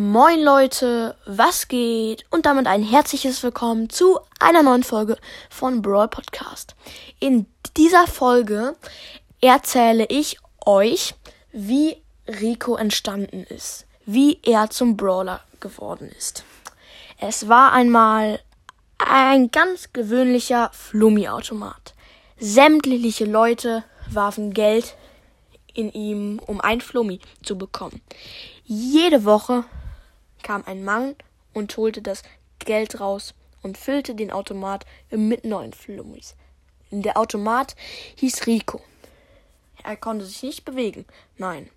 Moin Leute, was geht? Und damit ein herzliches Willkommen zu einer neuen Folge von Brawl Podcast. In dieser Folge erzähle ich euch, wie Rico entstanden ist, wie er zum Brawler geworden ist. Es war einmal ein ganz gewöhnlicher Flummi-Automat. Sämtliche Leute warfen Geld in ihm, um ein Flummi zu bekommen. Jede Woche kam ein Mann und holte das Geld raus und füllte den Automat mit neuen Flummis. Der Automat hieß Rico. Er konnte sich nicht bewegen, nein,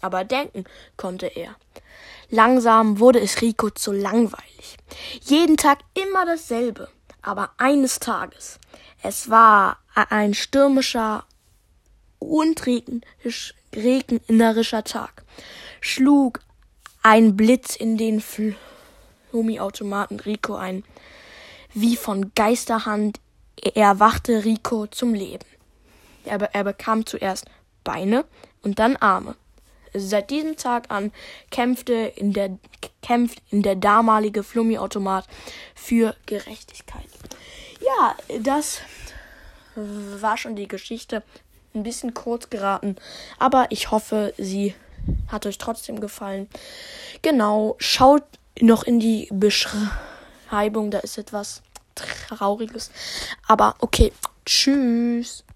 aber denken konnte er. Langsam wurde es Rico zu langweilig. Jeden Tag immer dasselbe. Aber eines Tages, es war ein stürmischer und regnerischer Tag, schlug ein Blitz in den Flummi-Automaten Rico ein. Wie von Geisterhand erwachte Rico zum Leben. Er, er bekam zuerst Beine und dann Arme. Seit diesem Tag an kämpfte in der, kämpft in der damalige Flummi-Automat für Gerechtigkeit. Ja, das war schon die Geschichte. Ein bisschen kurz geraten, aber ich hoffe, sie hat euch trotzdem gefallen. Genau, schaut noch in die Beschreibung, da ist etwas Trauriges. Aber okay, tschüss.